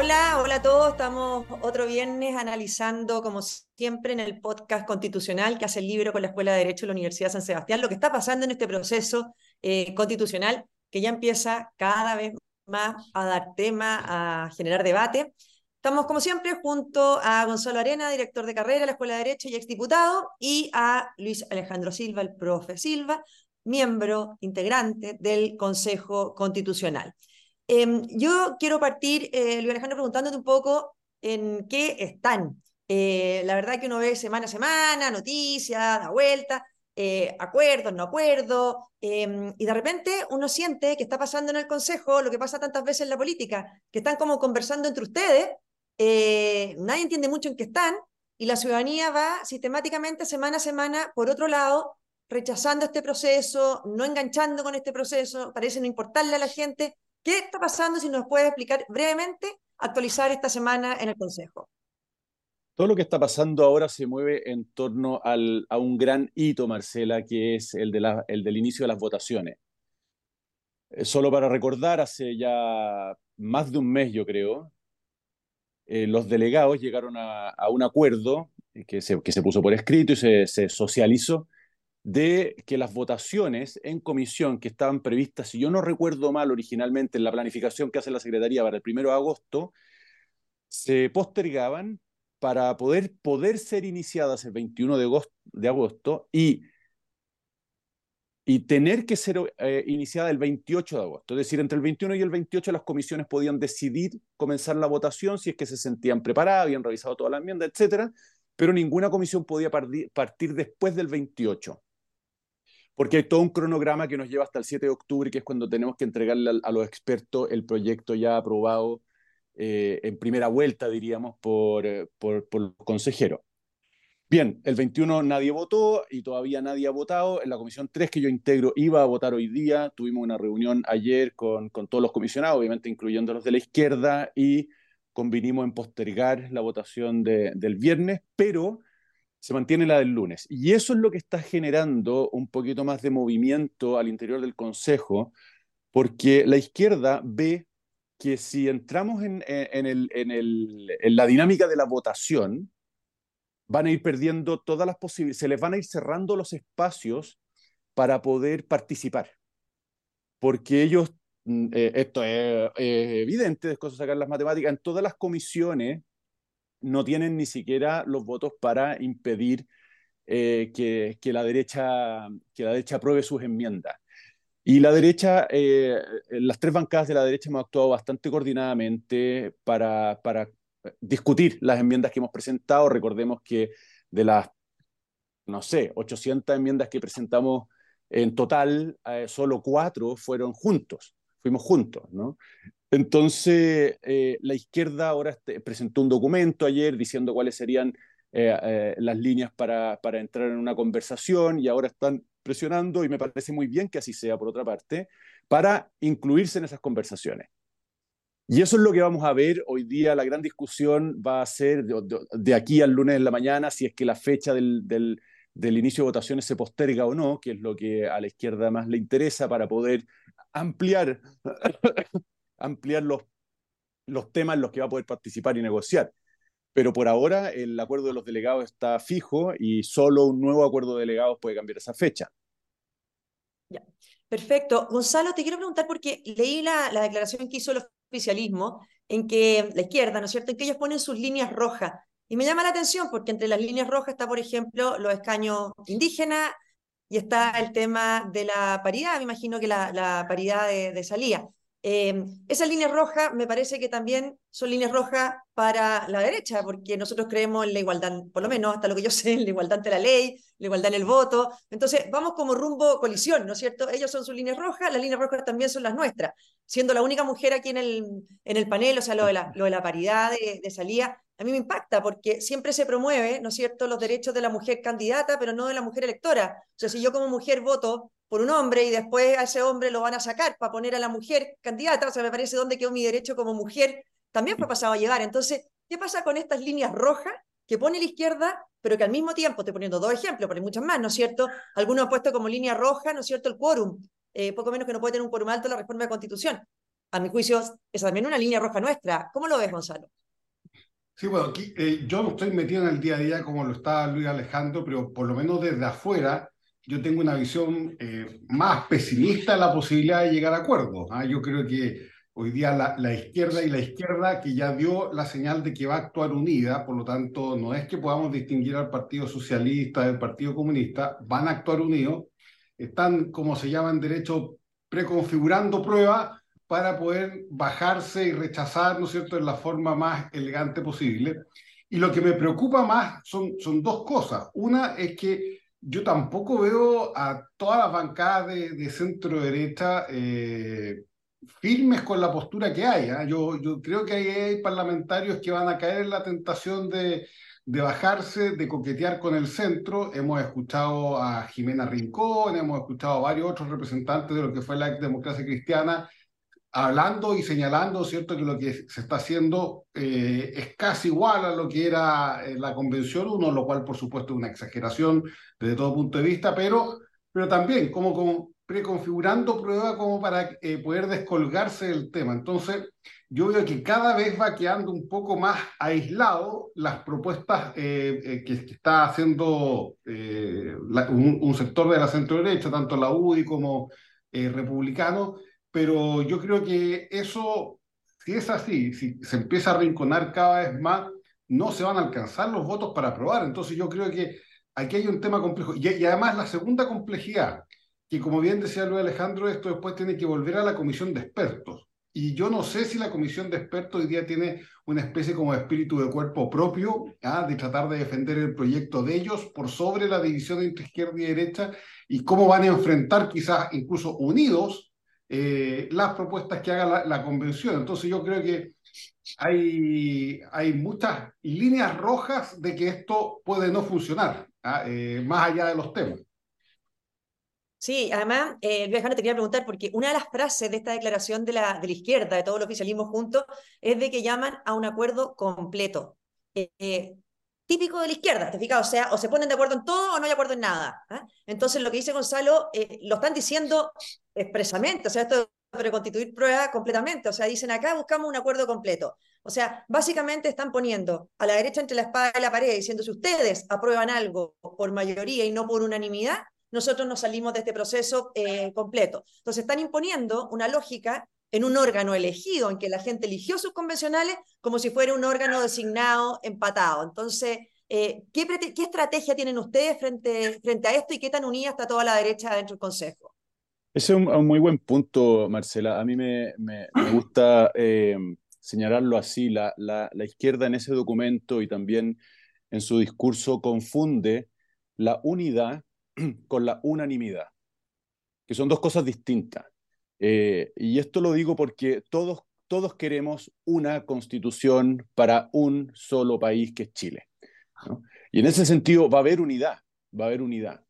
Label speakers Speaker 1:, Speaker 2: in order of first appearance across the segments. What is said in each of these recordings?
Speaker 1: Hola, hola a todos. Estamos otro viernes analizando, como siempre, en el podcast constitucional que hace el libro con la Escuela de Derecho de la Universidad de San Sebastián, lo que está pasando en este proceso eh, constitucional que ya empieza cada vez más a dar tema, a generar debate. Estamos, como siempre, junto a Gonzalo Arena, director de carrera de la Escuela de Derecho y exdiputado, y a Luis Alejandro Silva, el profe Silva, miembro integrante del Consejo Constitucional. Em, yo quiero partir, eh, Luis Alejandro, preguntándote un poco en qué están. Eh, la verdad que uno ve semana a semana, noticias, da vuelta, eh, acuerdos, no acuerdos, em, y de repente uno siente que está pasando en el Consejo lo que pasa tantas veces en la política, que están como conversando entre ustedes, nadie entiende mucho en qué están, y la ciudadanía va sistemáticamente, semana a semana, por otro lado, rechazando este proceso, no enganchando con este proceso, parece no importarle a la gente. ¿Qué está pasando? Si nos puede explicar brevemente, actualizar esta semana en el Consejo.
Speaker 2: Todo lo que está pasando ahora se mueve en torno al, a un gran hito, Marcela, que es el, de la, el del inicio de las votaciones. Eh, solo para recordar, hace ya más de un mes, yo creo, eh, los delegados llegaron a, a un acuerdo que se, que se, puso por escrito y se, se socializó de que las votaciones en comisión que estaban previstas, si yo no recuerdo mal originalmente en la planificación que hace la Secretaría para el primero de agosto, se postergaban para poder, poder ser iniciadas el 21 de agosto, de agosto y, y tener que ser eh, iniciada el 28 de agosto. Es decir, entre el 21 y el 28 las comisiones podían decidir comenzar la votación si es que se sentían preparadas, habían revisado toda la enmienda, etcétera, pero ninguna comisión podía partir después del 28 porque hay todo un cronograma que nos lleva hasta el 7 de octubre, que es cuando tenemos que entregarle a, los expertos el proyecto ya aprobado eh, en primera vuelta, diríamos, por, eh, por, por, los consejeros. Bien, el 21 nadie votó y todavía nadie ha votado. En la comisión 3 que yo integro iba a votar hoy día. Tuvimos una reunión ayer con, con todos los comisionados, obviamente incluyendo los de la izquierda, y convinimos en postergar la votación de, del viernes, pero se mantiene la del lunes. Y eso es lo que está generando un poquito más de movimiento al interior del Consejo, porque la izquierda ve que si entramos en, el, en, la dinámica de la votación, van a ir perdiendo todas las posibilidades, se les van a ir cerrando los espacios para poder participar. Porque ellos, mm, eh, esto es, evidente, es cosa sacar las matemáticas, en todas las comisiones no tienen ni siquiera los votos para impedir eh, que, la derecha, que la derecha apruebe sus enmiendas. Y la derecha, eh, las tres bancadas de la derecha hemos actuado bastante coordinadamente para, para discutir las enmiendas que hemos presentado. Recordemos que de las, no sé, 800 enmiendas que presentamos en total, eh, solo cuatro fueron juntos, fuimos juntos, ¿no? Entonces, eh, la izquierda ahora este, presentó un documento ayer diciendo cuáles serían eh, eh, las líneas para, entrar en una conversación y ahora están presionando, y me parece muy bien que así sea por otra parte, para incluirse en esas conversaciones. Y eso es lo que vamos a ver hoy día. La gran discusión va a ser de, aquí al lunes en la mañana si es que la fecha del, inicio de votaciones se posterga o no, que es lo que a la izquierda más le interesa para poder ampliar ampliar los, los temas en los que va a poder participar y negociar. Pero por ahora el acuerdo de los delegados está fijo y solo un nuevo acuerdo de delegados puede cambiar esa fecha.
Speaker 1: Ya. Perfecto. Gonzalo, te quiero preguntar porque leí la, la declaración que hizo el oficialismo en que la izquierda, ¿no es cierto?, en que ellos ponen sus líneas rojas. Y me llama la atención porque entre las líneas rojas está, por ejemplo, los escaños indígenas y está el tema de la paridad, me imagino que la, la paridad de, de salida. Eh, esas líneas rojas me parece que también son líneas rojas para la derecha, porque nosotros creemos en la igualdad, por lo menos hasta lo que yo sé, en la igualdad ante la ley, la igualdad en el voto. Entonces, vamos como rumbo colisión, ¿no es cierto? Ellos son sus líneas rojas, las líneas rojas también son las nuestras. Siendo la única mujer aquí en el, en el panel, o sea, lo de la, lo de la paridad de, de salida, a mí me impacta porque siempre se promueve, ¿no es cierto?, los derechos de la mujer candidata, pero no de la mujer electora. O sea, si yo como mujer voto por un hombre y después a ese hombre lo van a sacar para poner a la mujer candidata, o sea, me parece dónde quedó mi derecho como mujer, también fue pasado a llevar. Entonces, ¿qué pasa con estas líneas rojas que pone la izquierda, pero que al mismo tiempo, estoy poniendo dos ejemplos, pero hay muchas más, ¿no es cierto? Algunos han puesto como línea roja, ¿no es cierto?, el quórum, eh, poco menos que no puede tener un quórum alto la reforma de constitución. a mi juicio, es también una línea roja nuestra. ¿Cómo lo ves, Gonzalo?
Speaker 3: Sí, bueno, aquí eh, yo no estoy metido en el día a día como lo está Luis Alejandro, pero por lo menos desde afuera yo tengo una visión eh, más pesimista de la posibilidad de llegar a acuerdos. ¿ah? Yo creo que hoy día la, la, izquierda y la izquierda que ya dio la señal de que va a actuar unida, por lo tanto no es que podamos distinguir al Partido Socialista del Partido Comunista, van a actuar unidos, están, como se llama en derecho, preconfigurando pruebas para poder bajarse y rechazar, ¿no es cierto?, en la forma más elegante posible. Y lo que me preocupa más son, son dos cosas. Una es que yo tampoco veo a todas las bancadas de, de centro derecha eh, firmes con la postura que hay. ¿eh? Yo, yo creo que hay, parlamentarios que van a caer en la tentación de, de bajarse, de coquetear con el centro. Hemos escuchado a Jimena Rincón, hemos escuchado a varios otros representantes de lo que fue la democracia cristiana hablando y señalando, ¿cierto?, que lo que se está haciendo eh, es casi igual a lo que era eh, la Convención 1, lo cual, por supuesto, es una exageración desde todo punto de vista, pero, pero también como, como preconfigurando pruebas como para eh, poder descolgarse del tema. Entonces, yo veo que cada vez va quedando un poco más aislado las propuestas que, que, está haciendo un, sector de la centro derecha, tanto la UDI como republicano, pero yo creo que eso, si es así, si se empieza a rinconar cada vez más, no se van a alcanzar los votos para aprobar. Entonces yo creo que aquí hay un tema complejo. Y además la segunda complejidad, que como bien decía Luis Alejandro, esto después tiene que volver a la comisión de expertos. Y yo no sé si la comisión de expertos hoy día tiene una especie como de espíritu de cuerpo propio, ¿ah? de tratar de defender el proyecto de ellos por sobre la división entre izquierda y derecha, y cómo van a enfrentar quizás incluso unidos eh, las propuestas que haga la, convención. Entonces yo creo que hay, hay muchas líneas rojas de que esto puede no funcionar, ¿ah? eh, más allá de los temas.
Speaker 1: Sí, además, eh, Alejandro, te quería preguntar, porque una de las frases de esta declaración de la, de la izquierda, de todo el oficialismo junto, es de que llaman a un acuerdo completo. Eh, típico de la izquierda, ¿te fijas? O sea, o se ponen de acuerdo en todo o no hay acuerdo en nada. ¿eh? Entonces, lo que dice Gonzalo, eh, lo están diciendo expresamente, o sea, esto de reconstituir prueba completamente, o sea, dicen acá buscamos un acuerdo completo. O sea, básicamente están poniendo a la derecha entre la espada y la pared, diciendo si ustedes aprueban algo por mayoría y no por unanimidad, nosotros nos salimos de este proceso eh, completo. Entonces, están imponiendo una lógica en un órgano elegido, en que la gente eligió sus convencionales como si fuera un órgano designado, empatado. Entonces, eh, ¿qué, ¿qué, estrategia tienen ustedes frente, a esto y qué tan unida está toda la derecha dentro del Consejo?
Speaker 2: Ese es un, muy buen punto, Marcela. A mí me, gusta eh, señalarlo así. La izquierda en ese documento y también en su discurso confunde la unidad con la unanimidad, que son dos cosas distintas. Eh, y esto lo digo porque todos, todos queremos una constitución para un solo país que es Chile. Y en ese sentido va a haber unidad, va a haber unidad.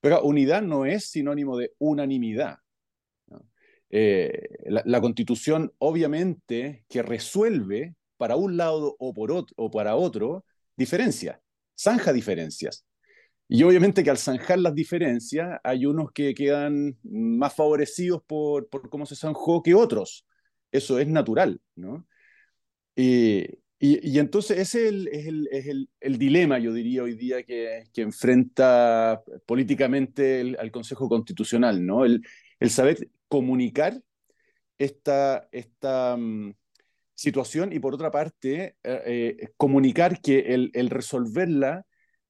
Speaker 2: Pero unidad no es sinónimo de unanimidad. Eh, la, constitución obviamente que resuelve para un lado o, por otro, o para otro diferencias, zanja diferencias. Y obviamente que al zanjar las diferencias, hay unos que quedan más favorecidos por, por cómo se zanjó que otros. Eso es natural, ¿no? y, y, entonces ese es, el, es, el, es el, dilema, yo diría, hoy día que, que enfrenta políticamente al Consejo Constitucional, ¿no? El, saber comunicar esta, esta um, situación y por otra parte, eh, eh, comunicar que el, el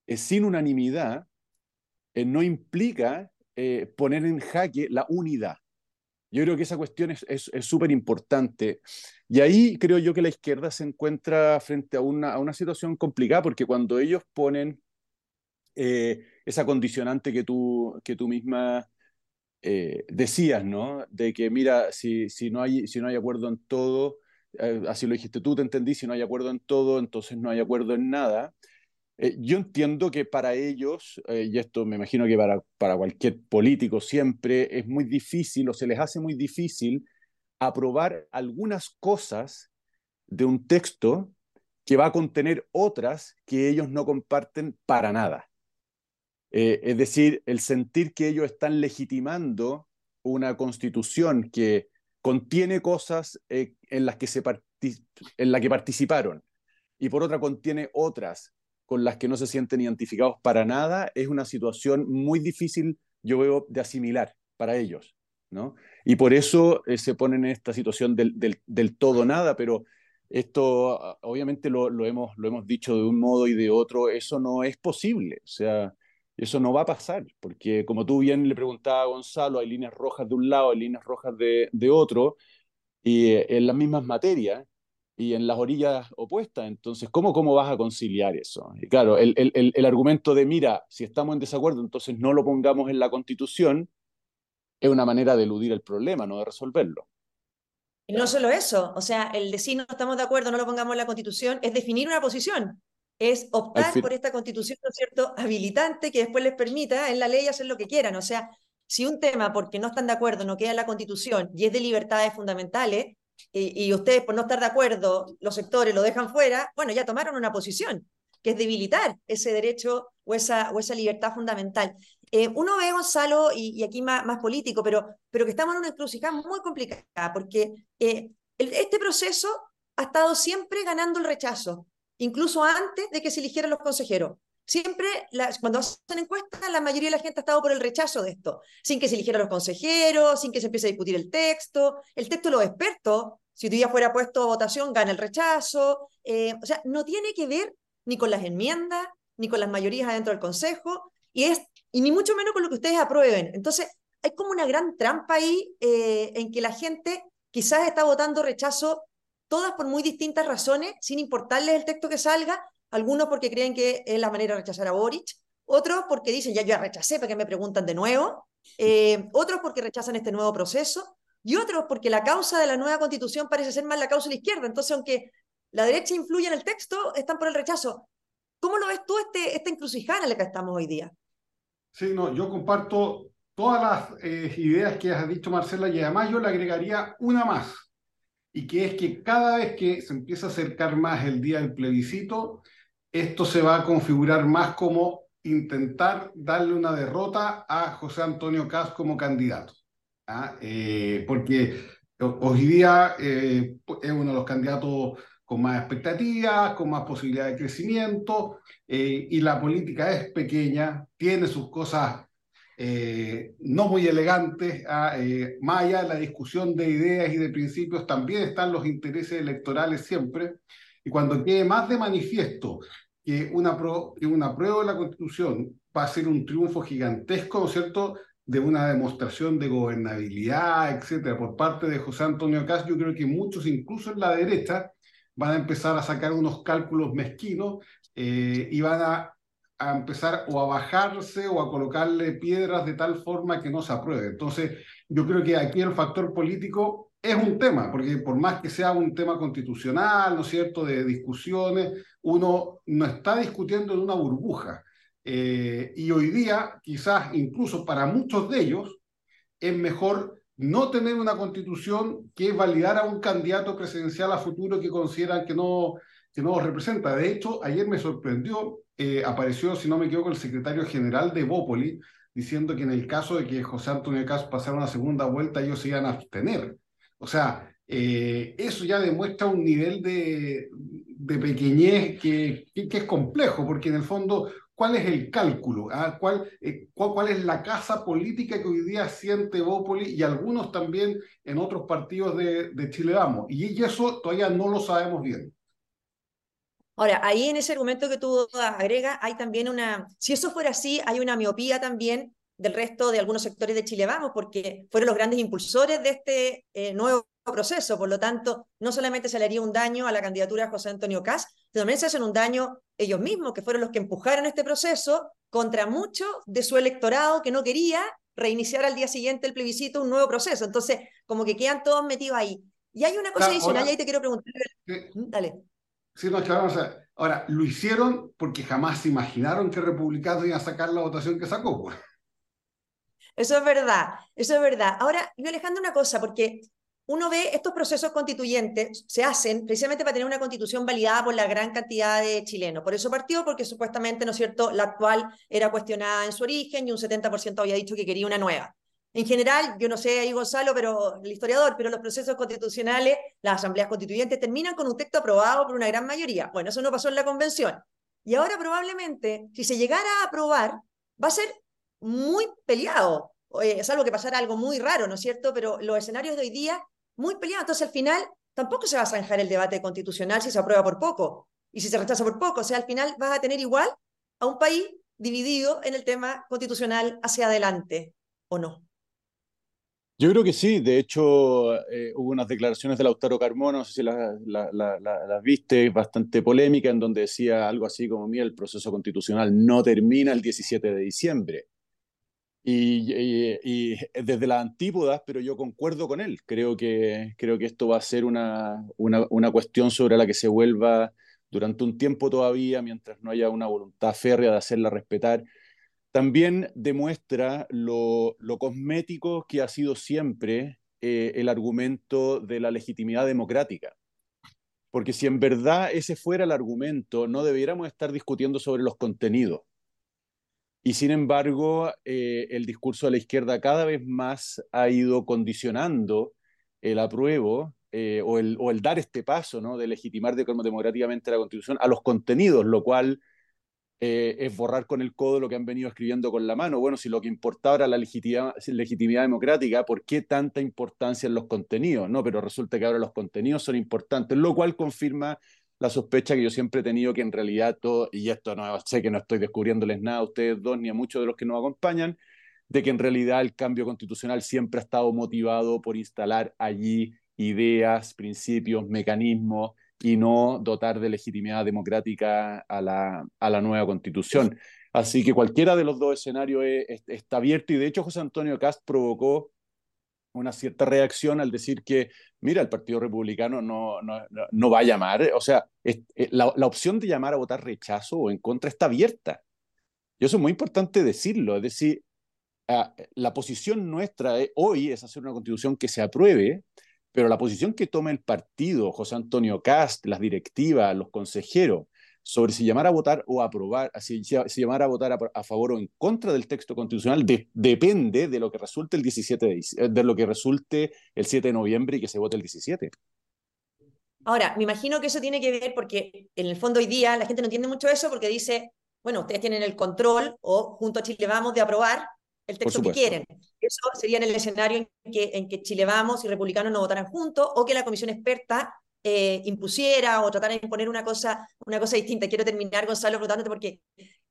Speaker 2: resolverla sin unanimidad eh, no implica eh, poner en jaque la unidad. Yo creo que esa cuestión es súper importante. Y ahí creo yo que la izquierda se encuentra frente a una, a una situación complicada, porque cuando ellos ponen eh, esa condicionante que tú, que tú misma decías, ¿no? De que, mira, si, si, no, hay, si no hay acuerdo en todo, así lo dijiste tú, te entendí, si no hay acuerdo en todo, entonces no hay acuerdo en nada. Eh, yo entiendo que para ellos, eh, y esto me imagino que para, para cualquier político siempre es muy difícil o se les hace muy difícil aprobar algunas cosas de un texto que va a contener otras que ellos no comparten para nada. Eh, es decir, el sentir que ellos están legitimando una constitución que contiene cosas eh, en, las que se en la que participaron y por otra contiene otras con las que no se sienten identificados para nada, es una situación muy difícil, yo veo, de asimilar para ellos. ¿no? Y por eso eh, se ponen en esta situación del, del, todo nada, pero esto ah, obviamente lo, lo, hemos, lo hemos dicho de un modo y de otro, eso no es posible, o sea, eso no va a pasar, porque como tú bien le preguntabas a Gonzalo, hay líneas rojas de un lado, hay líneas rojas de, de otro, y eh, en las mismas materias, y en las orillas opuestas. Entonces, ¿cómo, cómo vas a conciliar eso? Y claro, el, el, el, argumento de, mira, si estamos en desacuerdo, entonces no lo pongamos en la Constitución, es una manera de eludir el problema, no de resolverlo.
Speaker 1: Y no solo eso, o sea, el decir no estamos de acuerdo, no lo pongamos en la Constitución, es definir una posición, es optar por esta Constitución, ¿no es cierto?, habilitante que después les permita en la ley hacer lo que quieran. O sea, si un tema, porque no están de acuerdo, no queda en la Constitución y es de libertades fundamentales, y, ustedes por no estar de acuerdo, los sectores lo dejan fuera, bueno, ya tomaron una posición, que es debilitar ese derecho o esa, o esa libertad fundamental. Eh, uno ve, Gonzalo, y, aquí más, más, político, pero, pero que estamos en una encrucijada muy complicada, porque eh, este proceso ha estado siempre ganando el rechazo, incluso antes de que se eligieran los consejeros. Siempre, cuando hacen encuestas, la mayoría de la gente ha estado por el rechazo de esto, sin que se eligieran los consejeros, sin que se empiece a discutir el texto. El texto de los expertos, si hoy día fuera puesto a votación, gana el rechazo. Eh, o sea, no tiene que ver ni con las enmiendas, ni con las mayorías adentro del Consejo, y, es, y ni mucho menos con lo que ustedes aprueben. Entonces, hay como una gran trampa ahí eh, en que la gente quizás está votando rechazo, todas por muy distintas razones, sin importarles el texto que salga, algunos porque creen que es la manera de rechazar a Boric, otros porque dicen, ya yo ya rechacé, ¿para que me preguntan de nuevo? Eh, otros porque rechazan este nuevo proceso, y otros porque la causa de la nueva constitución parece ser más la causa de la izquierda. Entonces, aunque la derecha influye en el texto, están por el rechazo. ¿Cómo lo ves tú este, esta encrucijada en la que estamos hoy día?
Speaker 3: Sí, no, yo comparto todas las eh, ideas que has dicho, Marcela, y además yo le agregaría una más, y que es que cada vez que se empieza a acercar más el día del plebiscito, esto se va a configurar más como intentar darle una derrota a José Antonio Caz como candidato. ¿ah? Eh, porque hoy día eh, es uno de los candidatos con más expectativas, con más posibilidad de crecimiento, eh, y la política es pequeña, tiene sus cosas no muy elegantes, ¿ah? más allá de la discusión de ideas y de principios, también están los intereses electorales siempre, y cuando quede más de manifiesto que una, pro, una prueba de la Constitución va a ser un triunfo gigantesco, ¿no es cierto?, de una demostración de gobernabilidad, etcétera, por parte de José Antonio Caz, yo creo que muchos, incluso en la derecha, van a empezar a sacar unos cálculos mezquinos eh, y van a, a, empezar o a bajarse o a colocarle piedras de tal forma que no se apruebe. Entonces, yo creo que aquí el factor político es un tema, porque por más que sea un tema constitucional, ¿no es cierto?, de discusiones, uno no está discutiendo en una burbuja. Eh, y hoy día, quizás incluso para muchos de ellos, es mejor no tener una constitución que validar a un candidato presidencial a futuro que consideran que no, que no representa. De hecho, ayer me sorprendió, eh, apareció, si no me equivoco, el secretario general de Bópoli, diciendo que en el caso de que José Antonio Cas pasara una segunda vuelta, ellos se iban a abstener. O sea, eh, eso ya demuestra un nivel de, de pequeñez que, que, es complejo, porque en el fondo, ¿cuál es el cálculo? Ah? ¿Cuál, eh, cuál, cuál, es la casa política que hoy día siente Bópoli y algunos también en otros partidos de, de Chile Vamos? Y eso todavía no lo sabemos bien.
Speaker 1: Ahora, ahí en ese argumento que tú agregas, hay también una, si eso fuera así, hay una miopía también del resto de algunos sectores de Chile Vamos, porque fueron los grandes impulsores de este eh, nuevo proceso. Por lo tanto, no solamente se le haría un daño a la candidatura de José Antonio Caz, sino también se hacen un daño ellos mismos, que fueron los que empujaron este proceso contra mucho de su electorado que no quería reiniciar al día siguiente el plebiscito un nuevo proceso. Entonces, como que quedan todos metidos ahí. Y hay una cosa adicional, y ahí te quiero preguntar.
Speaker 3: ¿Mm? Dale. Sí, no, claro, o sea, ahora, lo hicieron porque jamás se imaginaron que republicanos iban a sacar la votación que sacó. Pues.
Speaker 1: Eso es verdad, eso es verdad. Ahora, yo alejando una cosa, porque uno ve estos procesos constituyentes se hacen precisamente para tener una constitución validada por la gran cantidad de chilenos. Por eso partió, porque supuestamente, ¿no es cierto?, la actual era cuestionada en su origen y un 70% había dicho que quería una nueva. En general, yo no sé ahí Gonzalo, pero el historiador, pero los procesos constitucionales, las asambleas constituyentes terminan con un texto aprobado por una gran mayoría. Bueno, eso no pasó en la convención. Y ahora probablemente, si se llegara a aprobar, va a ser muy peleado, es algo que pasara algo muy raro, ¿no es cierto? Pero los escenarios de hoy día, muy peleados. Entonces, al final, tampoco se va a zanjar el debate constitucional si se aprueba por poco y si se rechaza por poco. O sea, al final vas a tener igual a un país dividido en el tema constitucional hacia adelante, ¿o no?
Speaker 2: Yo creo que sí, de hecho eh, hubo unas declaraciones de Lautaro Carmona, no sé si las la, viste, bastante polémica, en donde decía algo así como, mira, el proceso constitucional no termina el 17 de diciembre. Y, desde las antípodas, pero yo concuerdo con él, creo que, creo que esto va a ser una, una, una cuestión sobre la que se vuelva durante un tiempo todavía, mientras no haya una voluntad férrea de hacerla respetar también demuestra lo, cosmético que ha sido siempre eh, el argumento de la legitimidad democrática. Porque si en verdad ese fuera el argumento, no debiéramos estar discutiendo sobre los contenidos. Y sin embargo, eh, el discurso de la izquierda cada vez más ha ido condicionando el apruebo eh, o, el, o, el, dar este paso ¿no? de legitimar democráticamente la Constitución a los contenidos, lo cual eh, es borrar con el codo lo que han venido escribiendo con la mano. Bueno, si lo que importaba era la legitimidad, legitimidad democrática, ¿por qué tanta importancia en los contenidos? No, pero resulta que ahora los contenidos son importantes, lo cual confirma la sospecha que yo siempre he tenido que en realidad todo, y esto no sé que no estoy descubriéndoles nada a ustedes dos ni a muchos de los que nos acompañan, de que en realidad el cambio constitucional siempre ha estado motivado por instalar allí ideas, principios, mecanismos y no dotar de legitimidad democrática a la, a la nueva constitución. Así que cualquiera de los dos escenarios está abierto y de hecho José Antonio Cast provocó una cierta reacción al decir que, mira, el Partido Republicano no, no, no va a llamar, o sea, eh, la, la, opción de llamar a votar rechazo o en contra está abierta. Y eso es muy importante decirlo, es decir, ah, la posición nuestra hoy es hacer una constitución que se apruebe, pero la posición que toma el partido, José Antonio Cast, las directivas, los consejeros, sobre si llamar a votar o aprobar, si, si llamar a votar a, favor o en contra del texto constitucional, depende de lo que resulte el 17 de, eh, de lo que resulte el 7 de noviembre y que se vote el 17.
Speaker 1: Ahora, me imagino que eso tiene que ver porque en el fondo hoy día la gente no entiende mucho eso porque dice, bueno, ustedes tienen el control o junto a Chile vamos de aprobar el texto que quieren. Eso sería en el escenario en que, en que Chile Vamos y Republicanos no votaran juntos o que la comisión experta eh, impusiera o tratara de imponer una cosa, una cosa distinta. Quiero terminar, Gonzalo, preguntándote porque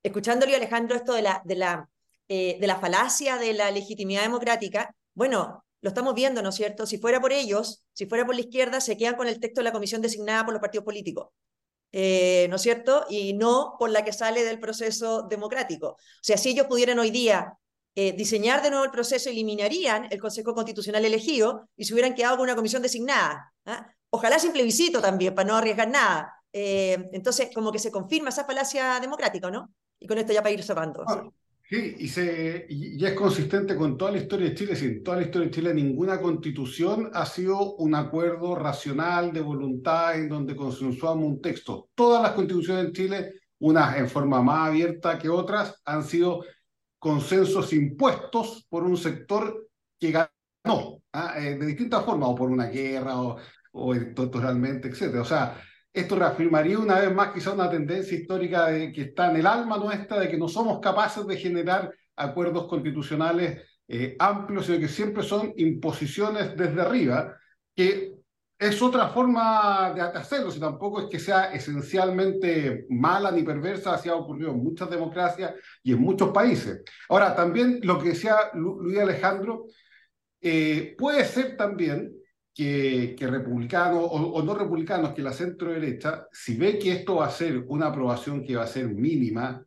Speaker 1: escuchándole a Alejandro esto de la, de, la, eh, de la falacia de la legitimidad democrática, bueno, lo estamos viendo, ¿no es cierto? Si fuera por ellos, si fuera por la izquierda, se quedan con el texto de la comisión designada por los partidos políticos. Eh, ¿no es cierto? Y no por la que sale del proceso democrático. O sea, si ellos pudieran hoy día eh, diseñar de nuevo el proceso, eliminarían el Consejo Constitucional elegido y se hubieran quedado con una comisión designada. ¿ah? Ojalá sin plebiscito también, para no arriesgar nada. Eh, entonces, como que se confirma esa falacia democrática, ¿no? Y con esto ya para ir cerrando.
Speaker 3: Ah, sí, y, se, y, es consistente con toda la historia de Chile. sin toda la historia de Chile ninguna constitución ha sido un acuerdo racional de voluntad en donde consensuamos un texto. Todas las constituciones en Chile, unas en forma más abierta que otras, han sido consensos impuestos por un sector que ganó ¿ah? eh, de distintas formas, o por una guerra, o, o electoralmente, etc. O sea, esto reafirmaría una vez más quizá una tendencia histórica de, que está en el alma nuestra, de que no somos capaces de generar acuerdos constitucionales eh, amplios, sino que siempre son imposiciones desde arriba, que es otra forma de hacerlo, si tampoco es que sea esencialmente mala ni perversa, así ha ocurrido en muchas democracias y en muchos países. Ahora, también lo que decía Luis Alejandro, eh, puede ser también que, republicanos o, no republicanos, que la centro derecha, si ve que esto va a ser una aprobación que va a ser mínima,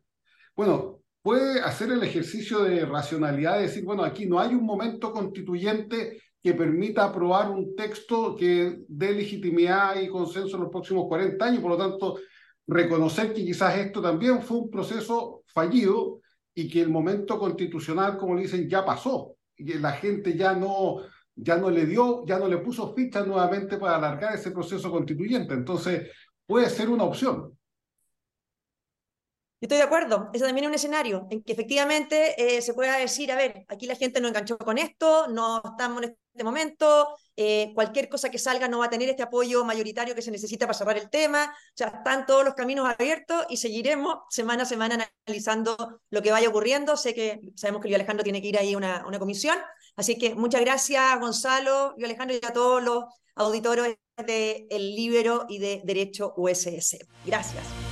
Speaker 3: bueno, puede hacer el ejercicio de racionalidad de decir, bueno, aquí no hay un momento constituyente que permita aprobar un texto que dé legitimidad y consenso en los próximos 40 años. Por lo tanto, reconocer que quizás esto también fue un proceso fallido y que el momento constitucional, como le dicen, ya pasó. Y la gente ya no, ya no le dio, ya no le puso ficha nuevamente para alargar ese proceso constituyente. Entonces, puede ser una opción.
Speaker 1: Yo estoy de acuerdo, ese también es un escenario en que efectivamente eh, se pueda decir, a ver, aquí la gente no enganchó con esto, no estamos en este momento, eh, cualquier cosa que salga no va a tener este apoyo mayoritario que se necesita para cerrar el tema, o sea, están todos los caminos abiertos y seguiremos semana a semana analizando lo que vaya ocurriendo. Sé que sabemos que Luis Alejandro tiene que ir a una, una comisión, así que muchas gracias Gonzalo, Luis Alejandro y a todos los auditores de El Libero y de Derecho USS. Gracias.